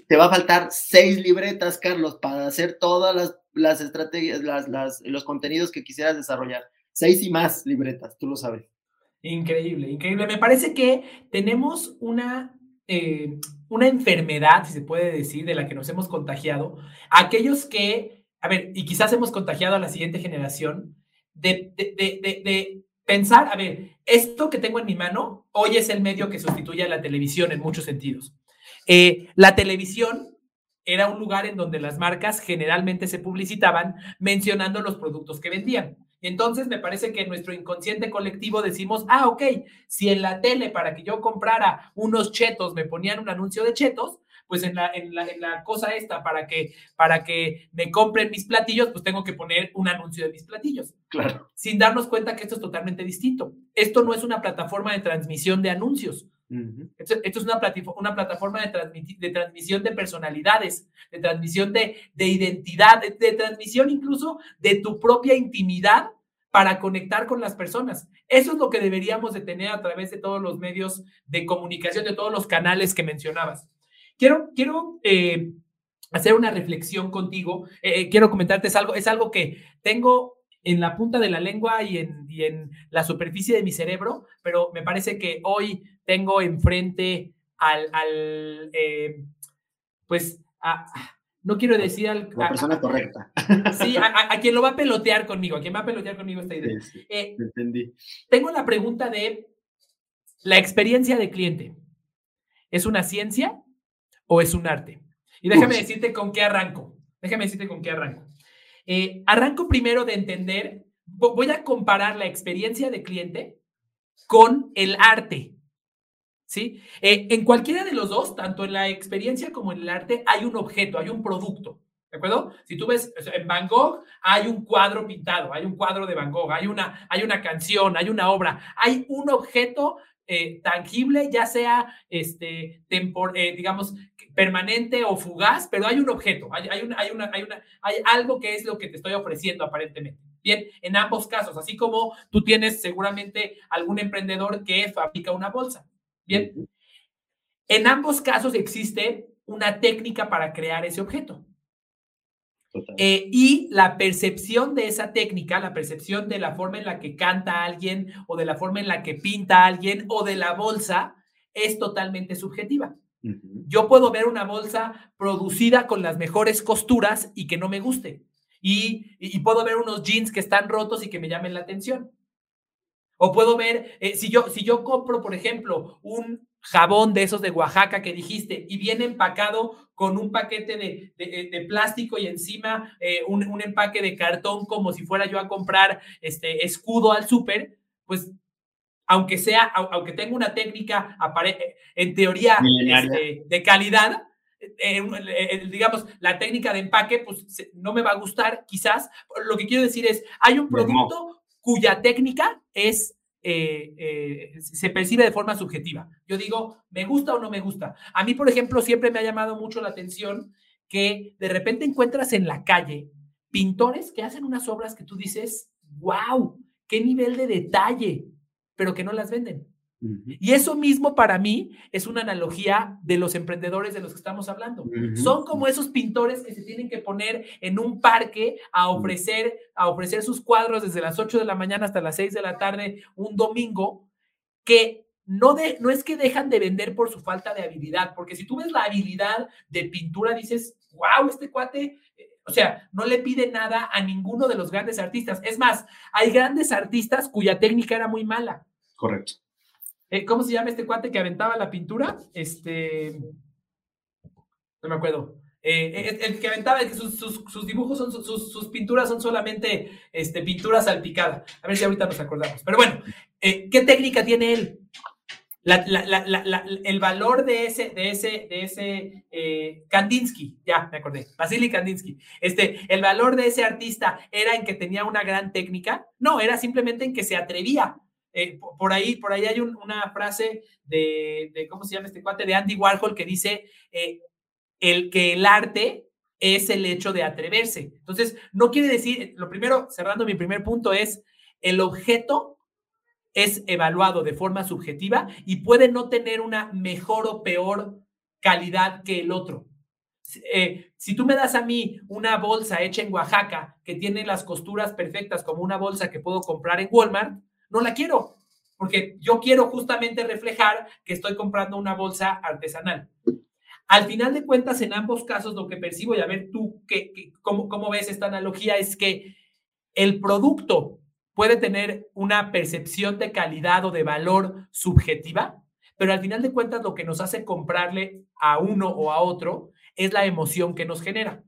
te va a faltar seis libretas, Carlos, para hacer todas las, estrategias, las, los contenidos que quisieras desarrollar. Seis y más libretas, tú lo sabes. Increíble, increíble. Me parece que tenemos una, eh, una enfermedad, si se puede decir, de la que nos hemos contagiado. Aquellos que a ver, y quizás hemos contagiado a la siguiente generación de, de, pensar, a ver, esto que tengo en mi mano hoy es el medio que sustituye a la televisión en muchos sentidos. Eh, la televisión era un lugar en donde las marcas generalmente se publicitaban mencionando los productos que vendían. Entonces me parece que en nuestro inconsciente colectivo decimos, ah, ok, si en la tele para que yo comprara unos chetos me ponían un anuncio de chetos, pues en la, en la, en la cosa esta, para que, para que me compren mis platillos, pues tengo que poner un anuncio de mis platillos. Claro. Sin darnos cuenta que esto es totalmente distinto. Esto no es una plataforma de transmisión de anuncios. Esto, es una, una plataforma de, de, transmisión de personalidades, de transmisión de, de identidad, de, de, transmisión incluso de tu propia intimidad para conectar con las personas. Eso es lo que deberíamos de tener a través de todos los medios de comunicación, de todos los canales que mencionabas. Quiero, quiero eh, hacer una reflexión contigo. Eh, eh, quiero comentarte, es algo, es algo que tengo en la punta de la lengua y en, en la superficie de mi cerebro, pero me parece que hoy tengo enfrente al, al pues, no quiero decir al... La persona correcta. Sí, a, quien lo va a pelotear conmigo, a quien va a pelotear conmigo esta idea. entendí. Tengo la pregunta de la experiencia de cliente. ¿Es una ciencia o es un arte? Y déjame decirte con qué arranco. Déjame decirte con qué arranco. Eh, arranco primero de entender, voy a comparar la experiencia de cliente con el arte. ¿Sí? Eh, en cualquiera de los dos, tanto en la experiencia como en el arte, hay un objeto, hay un producto. ¿De acuerdo? Si tú ves en Van Gogh, hay un cuadro pintado, hay un cuadro de Van Gogh, hay una, hay una canción, hay una obra, hay un objeto eh, tangible, ya sea, este, tempor, digamos, permanente o fugaz, pero hay un objeto, hay, hay, una, hay, una, hay, una, hay algo que es lo que te estoy ofreciendo aparentemente. Bien, en ambos casos, así como tú tienes seguramente algún emprendedor que fabrica una bolsa. Bien, en ambos casos existe una técnica para crear ese objeto. Eh, y la percepción de esa técnica, la percepción de la forma en la que canta alguien o de la forma en la que pinta alguien o de la bolsa es totalmente subjetiva. Yo puedo ver una bolsa producida con las mejores costuras y que no me guste. Y, puedo ver unos jeans que están rotos y que me llamen la atención. O puedo ver, eh, si, yo, si yo compro, por ejemplo, un jabón de esos de Oaxaca que dijiste y viene empacado con un paquete de, plástico y encima eh, un, un, empaque de cartón como si fuera yo a comprar este escudo al súper, pues aunque sea, aunque tenga una técnica en teoría este, de calidad, eh, digamos, la técnica de empaque, pues no me va a gustar, quizás. Lo que quiero decir es, hay un producto cuya técnica es, eh, eh, se percibe de forma subjetiva. Yo digo, ¿me gusta o no me gusta? A mí, por ejemplo, siempre me ha llamado mucho la atención que de repente encuentras en la calle pintores que hacen unas obras que tú dices, wow, qué nivel de detalle, pero que no las venden. Y eso mismo para mí es una analogía de los emprendedores de los que estamos hablando. Son como esos pintores que se tienen que poner en un parque a ofrecer, a ofrecer sus cuadros desde las 8 de la mañana hasta las 6 de la tarde un domingo, que no, de, no es que dejan de vender por su falta de habilidad, porque si tú ves la habilidad de pintura, dices, wow, este cuate o sea, no le pide nada a ninguno de los grandes artistas. Es más, hay grandes artistas cuya técnica era muy mala. Correcto. Eh, ¿Cómo se llama este cuate que aventaba la pintura? Este. No me acuerdo. Eh, eh, el que aventaba, sus, dibujos son, sus, pinturas son solamente este, pintura salpicada. A ver si ahorita nos acordamos. Pero bueno, ¿qué técnica tiene él? El valor de ese, de ese, de ese Kandinsky, ya me acordé, Vasily Kandinsky, este, el valor de ese artista era en que tenía una gran técnica, no, era simplemente en que se atrevía eh, por ahí, por ahí hay una frase de, ¿cómo se llama este cuate? De Andy Warhol que dice eh, el que el arte es el hecho de atreverse. Entonces, no quiere decir, lo primero, cerrando mi primer punto, es el objeto es evaluado de forma subjetiva y puede no tener una mejor o peor calidad que el otro. Eh, si tú me das a mí una bolsa hecha en Oaxaca que tiene las costuras perfectas como una bolsa que puedo comprar en Walmart, no la quiero, porque yo quiero justamente reflejar que estoy comprando una bolsa artesanal. Al final de cuentas, en ambos casos, lo que percibo, y a ver tú qué, cómo, cómo ves esta analogía, es que el producto puede tener una percepción de calidad o de valor subjetiva, pero al final de cuentas lo que nos hace comprarle a uno o a otro es la emoción que nos genera.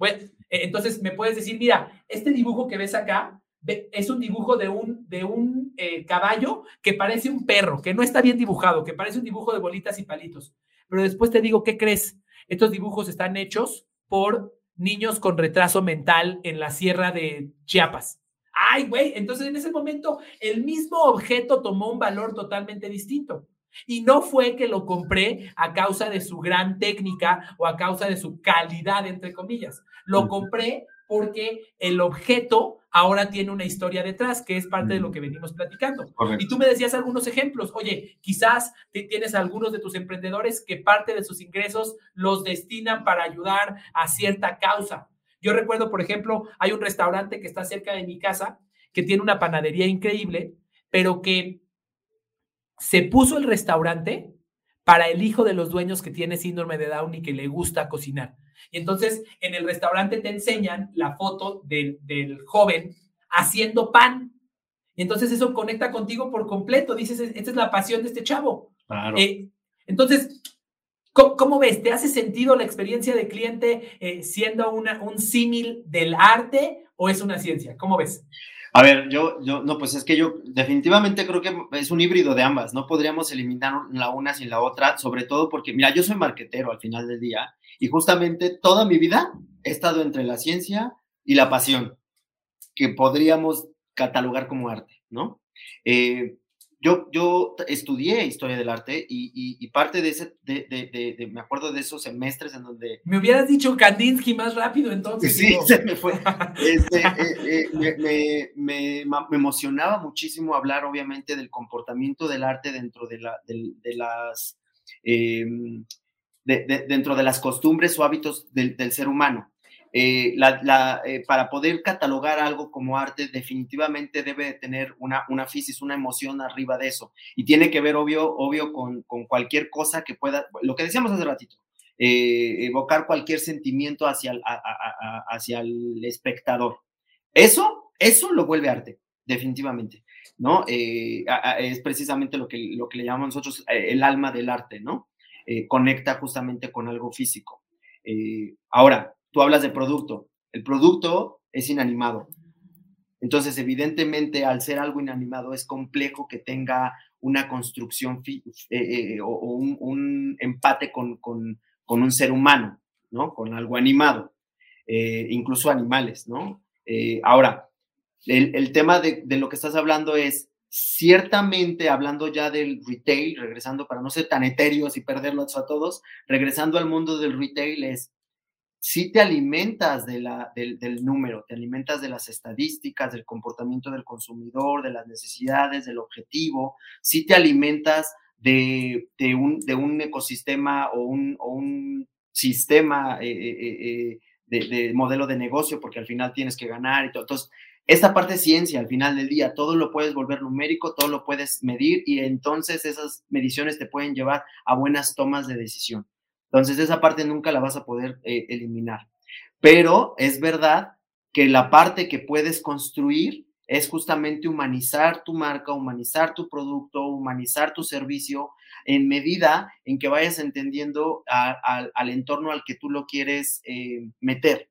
E, entonces me puedes decir, mira, este dibujo que ves acá es un dibujo de un, de un eh, caballo que parece un perro, que no está bien dibujado, que parece un dibujo de bolitas y palitos. Pero después te digo, ¿qué crees? Estos dibujos están hechos por niños con retraso mental en la sierra de Chiapas. Ay, güey, entonces en ese momento el mismo objeto tomó un valor totalmente distinto. Y no fue que lo compré a causa de su gran técnica o a causa de su calidad, entre comillas. Lo compré porque el objeto ahora tiene una historia detrás, que es parte de lo que venimos platicando. Y tú me decías algunos ejemplos. Oye, quizás tienes algunos de tus emprendedores que parte de sus ingresos los destinan para ayudar a cierta causa. Yo recuerdo, por ejemplo, hay un restaurante que está cerca de mi casa que tiene una panadería increíble, pero que se puso el restaurante para el hijo de los dueños que tiene síndrome de Down y que le gusta cocinar. Y entonces en el restaurante te enseñan la foto del, joven haciendo pan. Y entonces eso conecta contigo por completo. Dices, esta es la pasión de este chavo. Eh, entonces, ¿cómo, ves? ¿Te hace sentido la experiencia de cliente eh, siendo una, un símil del arte o es una ciencia? ¿Cómo ves? A ver, yo, yo, no, pues es que yo definitivamente creo que es un híbrido de ambas. No podríamos eliminar la una sin la otra, sobre todo porque, mira, yo soy marquetero al final del día y justamente toda mi vida he estado entre la ciencia y la pasión, que podríamos catalogar como arte, ¿no? Eh, yo, yo estudié historia del arte y, parte de ese, de, me acuerdo de esos semestres en donde... Me hubieras dicho Kandinsky más rápido entonces. Sí, se me fue. Este, eh, eh, me, emocionaba muchísimo hablar obviamente del comportamiento del arte dentro de, la, de, las... Em, dentro de las costumbres o hábitos del ser humano. Eh, eh, para poder catalogar algo como arte, definitivamente debe tener una, una fisis, una emoción arriba de eso. Y tiene que ver, obvio, obvio con, con cualquier cosa que pueda, lo que decíamos hace ratito, eh, evocar cualquier sentimiento hacia el, hacia el espectador. Eso, eso lo vuelve arte, definitivamente, ¿no? es precisamente lo que, lo que le llamamos nosotros el alma del arte, ¿no? conecta justamente con algo físico. ahora, tú hablas de producto. El producto es inanimado. Entonces, evidentemente, al ser algo inanimado, es complejo que tenga una construcción eh, eh, o, un, empate con, un ser humano, ¿no? Con algo animado, eh, incluso animales, ¿no? ahora, el, tema de, de, lo que estás hablando es, ciertamente, hablando ya del retail, regresando para no ser tan etéreos y perderlos a todos, regresando al mundo del retail es, si te alimentas de la, del, número, te alimentas de las estadísticas, del comportamiento del consumidor, de las necesidades, del objetivo, si te alimentas de, un, de un, ecosistema o un, un sistema eh, eh, eh, de, modelo de negocio, porque al final tienes que ganar y todo. Entonces, esta parte es ciencia, al final del día, todo lo puedes volver numérico, todo lo puedes medir y entonces esas mediciones te pueden llevar a buenas tomas de decisión. Entonces, esa parte nunca la vas a poder eh, eliminar. Pero es verdad que la parte que puedes construir es justamente humanizar tu marca, humanizar tu producto, humanizar tu servicio en medida en que vayas entendiendo al entorno al que tú lo quieres eh, meter,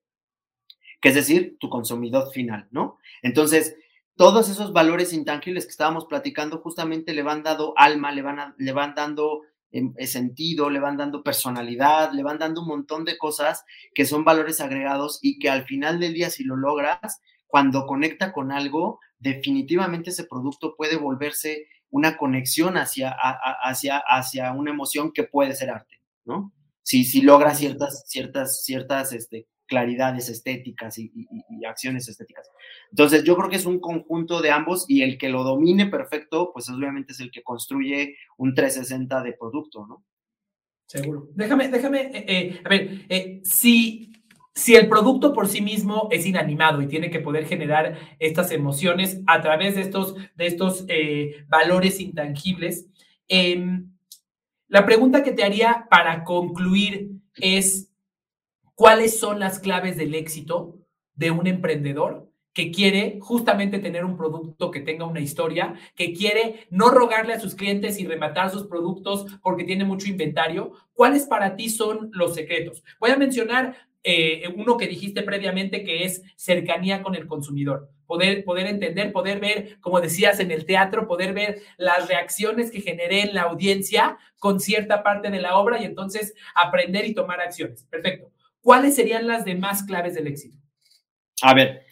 que es decir, tu consumidor final, ¿no? Entonces, todos esos valores intangibles que estábamos platicando justamente le van dando alma, le van, le van dando sentido, le van dando personalidad, le van dando un montón de cosas que son valores agregados y que al final del día, si lo logras, cuando conecta con algo, definitivamente ese producto puede volverse una conexión hacia, hacia, hacia una emoción que puede ser arte, ¿no? Si, si logra ciertas, ciertas, ciertas este, claridades estéticas y, acciones estéticas. Entonces, yo creo que es un conjunto de ambos y el que lo domine perfecto, pues obviamente es el que construye un 360 de producto, ¿no? Seguro. Déjame, déjame, eh, eh, a ver, eh, si, si el producto por sí mismo es inanimado y tiene que poder generar estas emociones a través de estos, de estos valores intangibles, em, La pregunta que te haría para concluir es, ¿cuáles son las claves del éxito de un emprendedor que quiere justamente tener un producto que tenga una historia, que quiere no rogarle a sus clientes y rematar sus productos porque tiene mucho inventario. ¿Cuáles para ti son los secretos? Voy a mencionar eh, uno que dijiste previamente que es cercanía con el consumidor. Poder, poder entender, poder ver, como decías en el teatro, poder ver las reacciones que generé en la audiencia con cierta parte de la obra y entonces aprender y tomar acciones. Perfecto. ¿Cuáles serían las demás claves del éxito? A ver,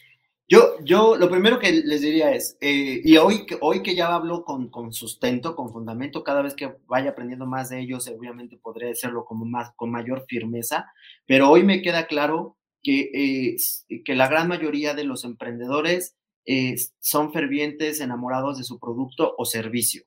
yo, yo lo primero que les diría es, eh, y hoy, hoy que ya hablo con, con, sustento, con fundamento, cada vez que vaya aprendiendo más de ellos, obviamente podré hacerlo como más, con mayor firmeza, pero hoy me queda claro que, eh, que la gran mayoría de los emprendedores eh, son fervientes, enamorados de su producto o servicio.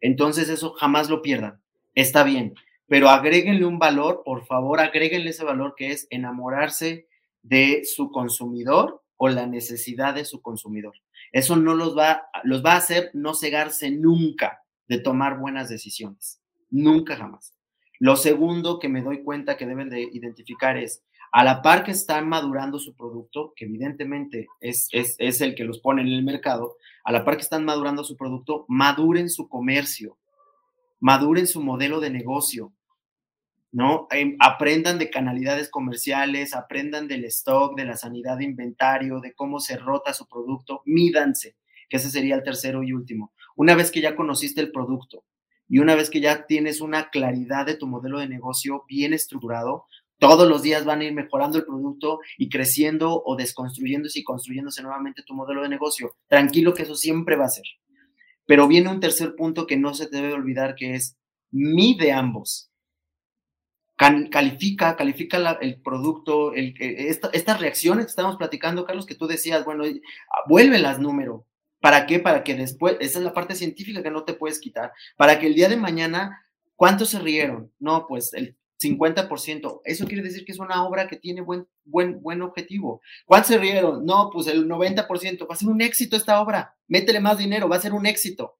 Entonces eso jamás lo pierdan. Está bien, pero agréguenle un valor, por favor, agréguenle ese valor que es enamorarse de su consumidor o la necesidad de su consumidor. Eso no los va, los va a hacer no cegarse nunca de tomar buenas decisiones. Nunca jamás. Lo segundo que me doy cuenta que deben de identificar es, a la par que están madurando su producto, que evidentemente es, es, es el que los pone en el mercado, a la par que están madurando su producto, maduren su comercio, maduren su modelo de negocio, ¿no? Em, aprendan de canalidades comerciales, aprendan del stock, de la sanidad de inventario, de cómo se rota su producto, mídanse, que ese sería el tercero y último. Una vez que ya conociste el producto y una vez que ya tienes una claridad de tu modelo de negocio bien estructurado, todos los días van a ir mejorando el producto y creciendo o desconstruyéndose y construyéndose nuevamente tu modelo de negocio. Tranquilo que eso siempre va a ser. Pero viene un tercer punto que no se debe olvidar que es mide ambos califica, califica el producto, el, estas reacciones que estamos platicando, Carlos, que tú decías, bueno, vuelve las número. ¿Para qué? Para que después, esa es la parte científica que no te puedes quitar, para que el día de mañana, ¿cuántos se rieron? No, pues el 50%. Eso quiere decir que es una obra que tiene buen, buen, buen objetivo. ¿Cuántos se rieron? No, pues el 90%. Va a ser un éxito esta obra. Métele más dinero, va a ser un éxito.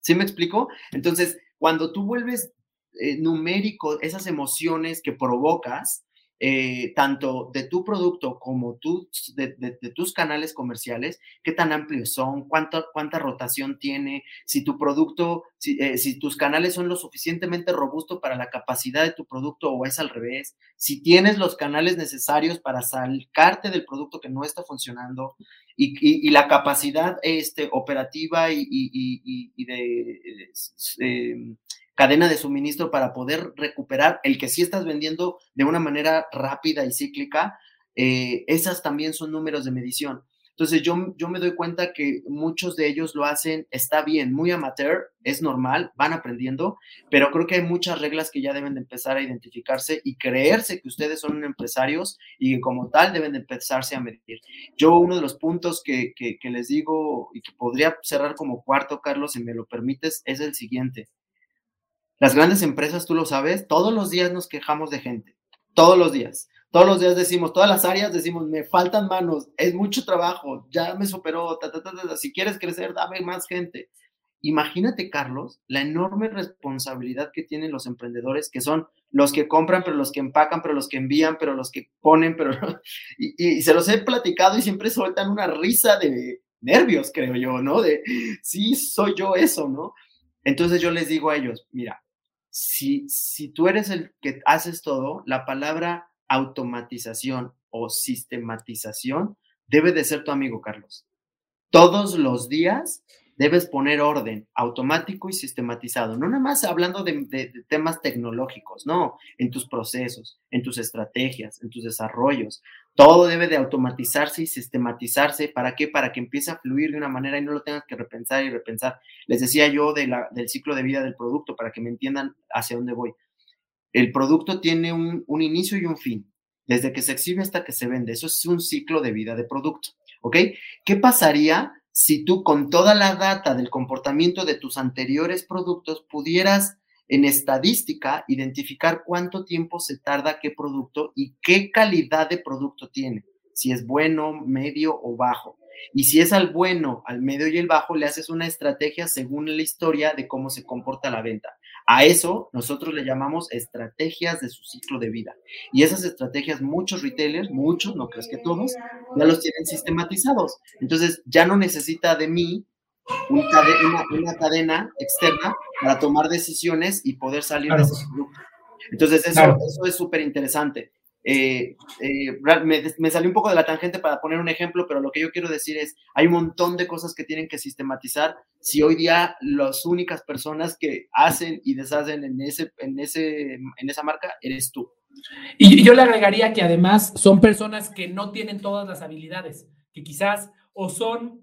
¿Sí me explico? Entonces, cuando tú vuelves eh, numérico, esas emociones que provocas, eh, tanto de tu producto como tú, de, tus canales comerciales, qué tan amplios son, cuánta, cuánta rotación tiene, si tu producto, si, eh, si tus canales son lo suficientemente robustos para la capacidad de tu producto o es al revés, si tienes los canales necesarios para sacarte del producto que no está funcionando y, la capacidad este, operativa y, y de cadena de suministro para poder recuperar el que sí estás vendiendo de una manera rápida y cíclica, eh, esas también son números de medición. Entonces yo, yo me doy cuenta que muchos de ellos lo hacen, está bien, muy amateur, es normal, van aprendiendo, pero creo que hay muchas reglas que ya deben de empezar a identificarse y creerse que ustedes son empresarios y que como tal deben de empezarse a medir. Yo uno de los puntos que, que, que les digo y que podría cerrar como cuarto, Carlos, si me lo permites, es el siguiente. Las grandes empresas, tú lo sabes, todos los días nos quejamos de gente, todos los días. Todos los días decimos, todas las áreas decimos, me faltan manos, es mucho trabajo, ya me superó, si quieres crecer, dame más gente. Imagínate, Carlos, la enorme responsabilidad que tienen los emprendedores, que son los que compran, pero los que empacan, pero los que envían, pero los que ponen, pero... y, y se los he platicado y siempre sueltan una risa de nervios, creo yo, ¿no? De, sí, soy yo eso, ¿no? Entonces yo les digo a ellos, mira, si, si tú eres el que haces todo, la palabra automatización o sistematización debe de ser tu amigo, Carlos. Todos los días debes poner orden automático y sistematizado, no nada más hablando de, temas tecnológicos, no, en tus procesos, en tus estrategias, en tus desarrollos. Todo debe de automatizarse y sistematizarse. ¿Para qué? Para que empiece a fluir de una manera y no lo tengas que repensar y repensar. Les decía yo del ciclo de vida del producto, para que me entiendan hacia dónde voy. El producto tiene un, un inicio y un fin, desde que se exhibe hasta que se vende. Eso es un ciclo de vida de producto. ¿Ok? ¿Qué pasaría si tú con toda la data del comportamiento de tus anteriores productos pudieras en estadística identificar cuánto tiempo se tarda qué producto y qué calidad de producto tiene, si es bueno, medio o bajo. Y si es al bueno, al medio y el bajo, le haces una estrategia según la historia de cómo se comporta la venta. A eso nosotros le llamamos estrategias de su ciclo de vida. Y esas estrategias muchos retailers, muchos, no crees que todos, ya los tienen sistematizados. Entonces ya no necesita de mí una, cadena externa para tomar decisiones y poder salir de ese producto. Entonces eso, eso es súper interesante. Eh, eh, me, salió un poco de la tangente para poner un ejemplo, pero lo que yo quiero decir es, hay un montón de cosas que tienen que sistematizar si hoy día las únicas personas que hacen y deshacen en, ese, en, ese, en esa marca eres tú. Y yo le agregaría que además son personas que no tienen todas las habilidades, que quizás o son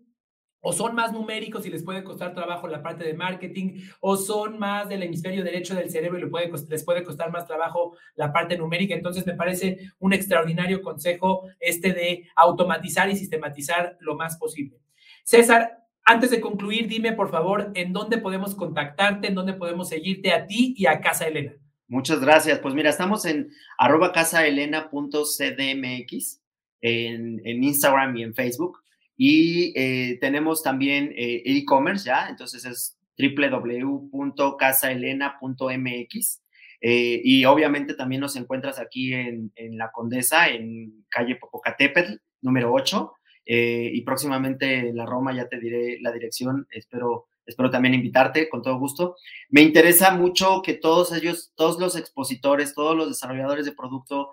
o son más numéricos y les puede costar trabajo la parte de marketing, o son más del hemisferio derecho del cerebro y les puede costar más trabajo la parte numérica. Entonces, me parece un extraordinario consejo este de automatizar y sistematizar lo más posible. César, antes de concluir, dime por favor en dónde podemos contactarte, en dónde podemos seguirte a ti y a Casa Elena. Muchas gracias. Pues mira, estamos en arroba casaelena.cdmx en, en Instagram y en Facebook. Y eh, tenemos también eh, e-commerce ya, entonces es www.casaelena.mx. Eh, y obviamente también nos encuentras aquí en, en, La Condesa, en calle Popocatépetl, número 8. y próximamente en la Roma ya te diré la dirección. Espero, espero también invitarte con todo gusto. Me interesa mucho que todos ellos, todos los expositores, todos los desarrolladores de producto,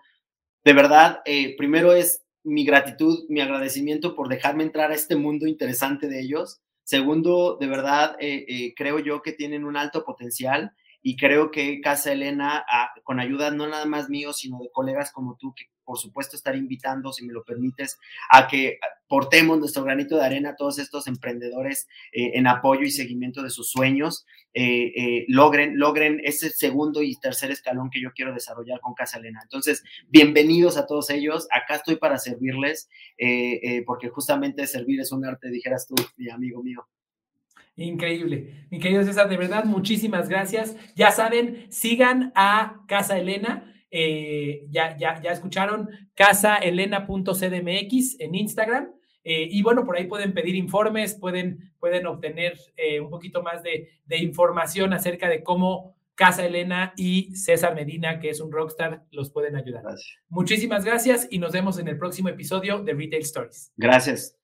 de verdad, primero es mi gratitud, mi agradecimiento por dejarme entrar a este mundo interesante de ellos. Segundo, de verdad, eh, eh, creo yo que tienen un alto potencial y creo que Casa Elena, ah, con ayuda no nada más mío, sino de colegas como tú, que por supuesto estar invitando, si me lo permites, a que portemos nuestro granito de arena a todos estos emprendedores eh, en apoyo y seguimiento de sus sueños, eh, eh, logren, logren ese segundo y tercer escalón que yo quiero desarrollar con Casa Elena. Entonces, bienvenidos a todos ellos. Acá estoy para servirles, porque justamente servir es un arte, dijeras tú, mi amigo mío. Increíble. Mi querido César, de verdad, muchísimas gracias. Ya saben, sigan a Casa Elena. Eh, ya, ya, ya escucharon, casaelena.cdmx en Instagram. Eh, y bueno, por ahí pueden pedir informes, pueden, pueden obtener eh, un poquito más de, de, información acerca de cómo Casa Elena y César Medina, que es un rockstar, los pueden ayudar. Muchísimas gracias y nos vemos en el próximo episodio de Retail Stories. Gracias.